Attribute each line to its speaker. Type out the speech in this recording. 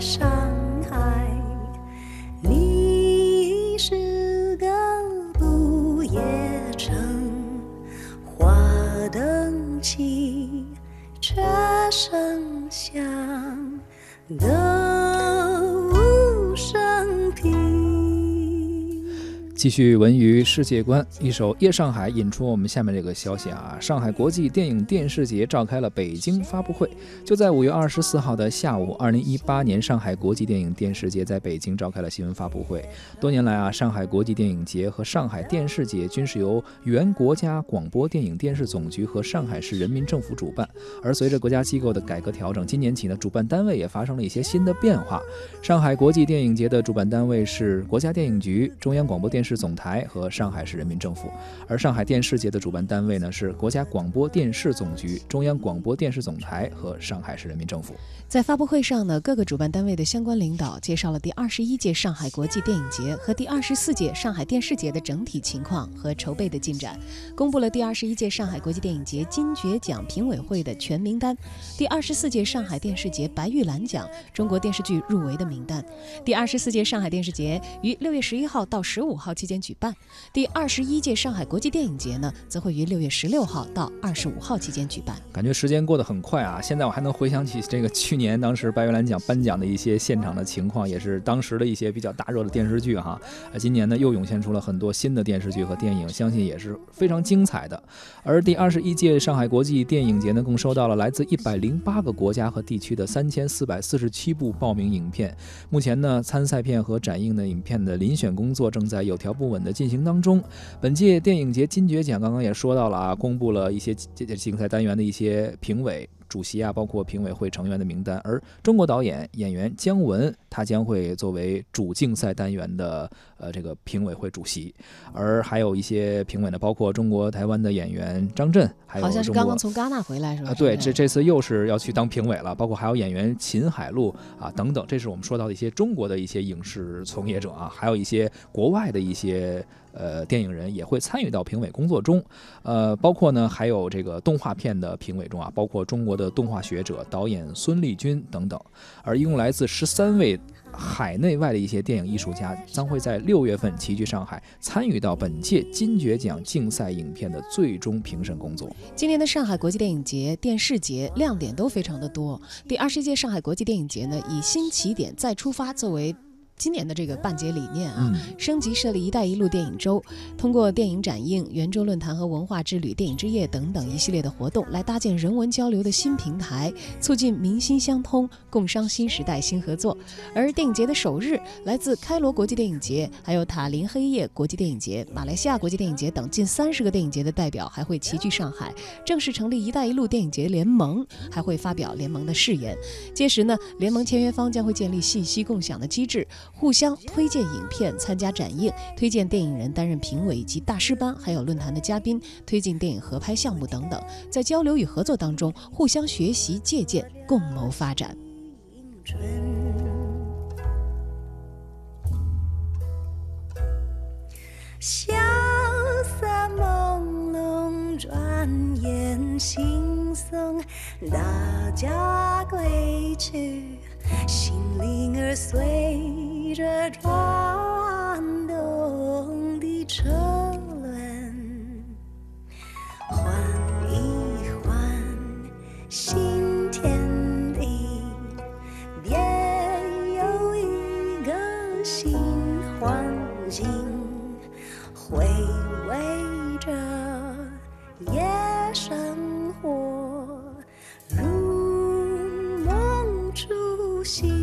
Speaker 1: 上海，你是个不夜城，华灯起，车声响。
Speaker 2: 继续文娱世界观，一首《夜上海》引出我们下面这个消息啊！上海国际电影电视节召开了北京发布会。就在五月二十四号的下午，二零一八年上海国际电影电视节在北京召开了新闻发布会。多年来啊，上海国际电影节和上海电视节均是由原国家广播电影电视总局和上海市人民政府主办。而随着国家机构的改革调整，今年起呢，主办单位也发生了一些新的变化。上海国际电影节的主办单位是国家电影局、中央广播电视。市总台和上海市人民政府，而上海电视节的主办单位呢是国家广播电视总局、中央广播电视总台和上海市人民政府。
Speaker 3: 在发布会上呢，各个主办单位的相关领导介绍了第二十一届上海国际电影节和第二十四届上海电视节的整体情况和筹备的进展，公布了第二十一届上海国际电影节金爵奖评委会的全名单，第二十四届上海电视节白玉兰奖中国电视剧入围的名单，第二十四届上海电视节于六月十一号到十五号。期间举办第二十一届上海国际电影节呢，则会于六月十六号到二十五号期间举办。
Speaker 2: 感觉时间过得很快啊！现在我还能回想起这个去年当时白玉兰奖颁奖的一些现场的情况，也是当时的一些比较大热的电视剧哈。啊，今年呢又涌现出了很多新的电视剧和电影，相信也是非常精彩的。而第二十一届上海国际电影节呢，共收到了来自一百零八个国家和地区的三千四百四十七部报名影片。目前呢，参赛片和展映的影片的遴选工作正在有条。不稳的进行当中，本届电影节金爵奖刚刚也说到了啊，公布了一些竞赛单元的一些评委。主席啊，包括评委会成员的名单，而中国导演演员姜文，他将会作为主竞赛单元的呃这个评委会主席，而还有一些评委呢，包括中国台湾的演员张震，还有
Speaker 3: 好像是刚刚从戛纳回来是吧？
Speaker 2: 啊，对，这这次又是要去当评委了，包括还有演员秦海璐啊等等，这是我们说到的一些中国的一些影视从业者啊，还有一些国外的一些。呃，电影人也会参与到评委工作中，呃，包括呢，还有这个动画片的评委中啊，包括中国的的动画学者、导演孙立军等等，而一共来自十三位海内外的一些电影艺术家，将会在六月份齐聚上海，参与到本届金爵奖竞赛影片的最终评审工作。
Speaker 3: 今年的上海国际电影节、电视节亮点都非常的多。第二十一届上海国际电影节呢，以新起点再出发作为。今年的这个办节理念啊，升级设立“一带一路”电影周，通过电影展映、圆桌论坛和文化之旅、电影之夜等等一系列的活动，来搭建人文交流的新平台，促进民心相通，共商新时代新合作。而电影节的首日，来自开罗国际电影节、还有塔林黑夜国际电影节、马来西亚国际电影节等近三十个电影节的代表，还会齐聚上海，正式成立“一带一路”电影节联盟，还会发表联盟的誓言。届时呢，联盟签约方将会建立信息共享的机制。互相推荐影片参加展映，推荐电影人担任评委以及大师班，还有论坛的嘉宾，推进电影合拍项目等等，在交流与合作当中互相学习借鉴，共谋发展。
Speaker 1: 萧瑟朦胧，转眼惺忪，大家归去，心灵儿随。着转动的车轮，换一换新天地，别有一个新环境，回味着夜生活，如梦初醒。